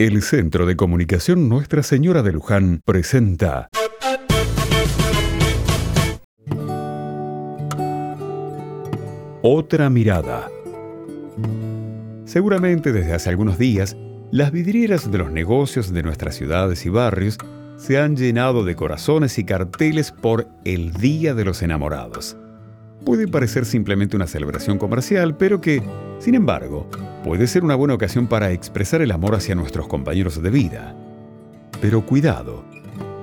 El Centro de Comunicación Nuestra Señora de Luján presenta Otra mirada. Seguramente desde hace algunos días, las vidrieras de los negocios de nuestras ciudades y barrios se han llenado de corazones y carteles por el Día de los Enamorados. Puede parecer simplemente una celebración comercial, pero que, sin embargo, puede ser una buena ocasión para expresar el amor hacia nuestros compañeros de vida. Pero cuidado,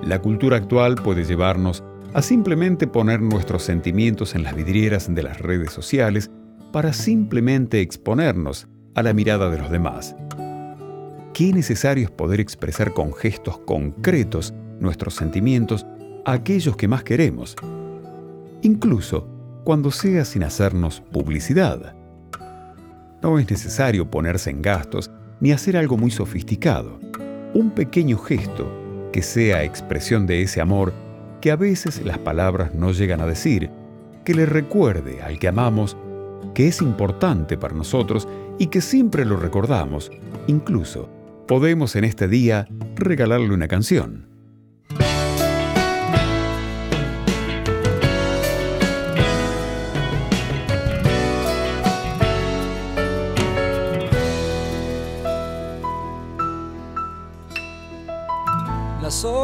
la cultura actual puede llevarnos a simplemente poner nuestros sentimientos en las vidrieras de las redes sociales para simplemente exponernos a la mirada de los demás. Qué necesario es poder expresar con gestos concretos nuestros sentimientos a aquellos que más queremos, incluso cuando sea sin hacernos publicidad. No es necesario ponerse en gastos ni hacer algo muy sofisticado. Un pequeño gesto que sea expresión de ese amor que a veces las palabras no llegan a decir, que le recuerde al que amamos que es importante para nosotros y que siempre lo recordamos. Incluso podemos en este día regalarle una canción.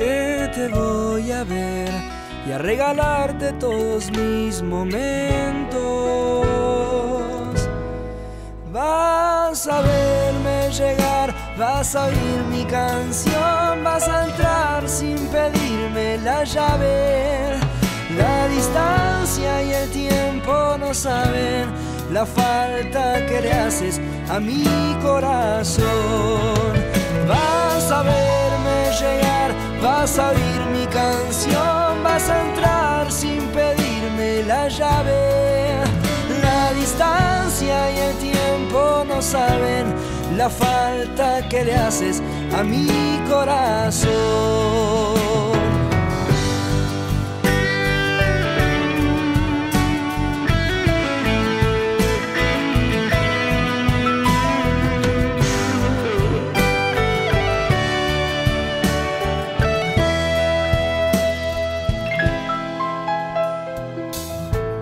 que te voy a ver y a regalarte todos mis momentos. Vas a verme llegar, vas a oír mi canción, vas a entrar sin pedirme la llave. La distancia y el tiempo no saben la falta que le haces a mi corazón. Vas a oír mi canción, vas a entrar sin pedirme la llave. La distancia y el tiempo no saben la falta que le haces a mi corazón.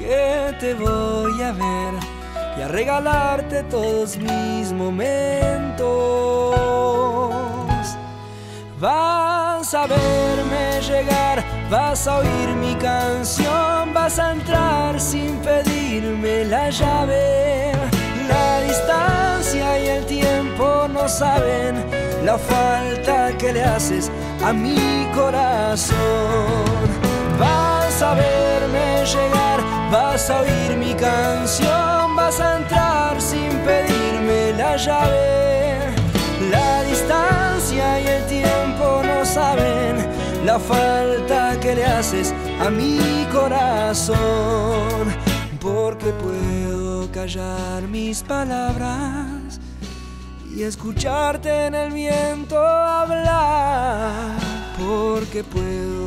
que te voy a ver y a regalarte todos mis momentos. Vas a verme llegar, vas a oír mi canción, vas a entrar sin pedirme la llave. La distancia y el tiempo no saben la falta que le haces a mi corazón. A verme llegar, vas a oír mi canción, vas a entrar sin pedirme la llave. La distancia y el tiempo no saben la falta que le haces a mi corazón, porque puedo callar mis palabras y escucharte en el viento hablar, porque puedo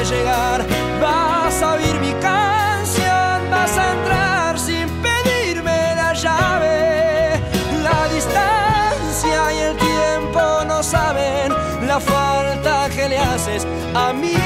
de llegar. Vas a oír mi canción, vas a entrar sin pedirme la llave. La distancia y el tiempo no saben la falta que le haces a mí.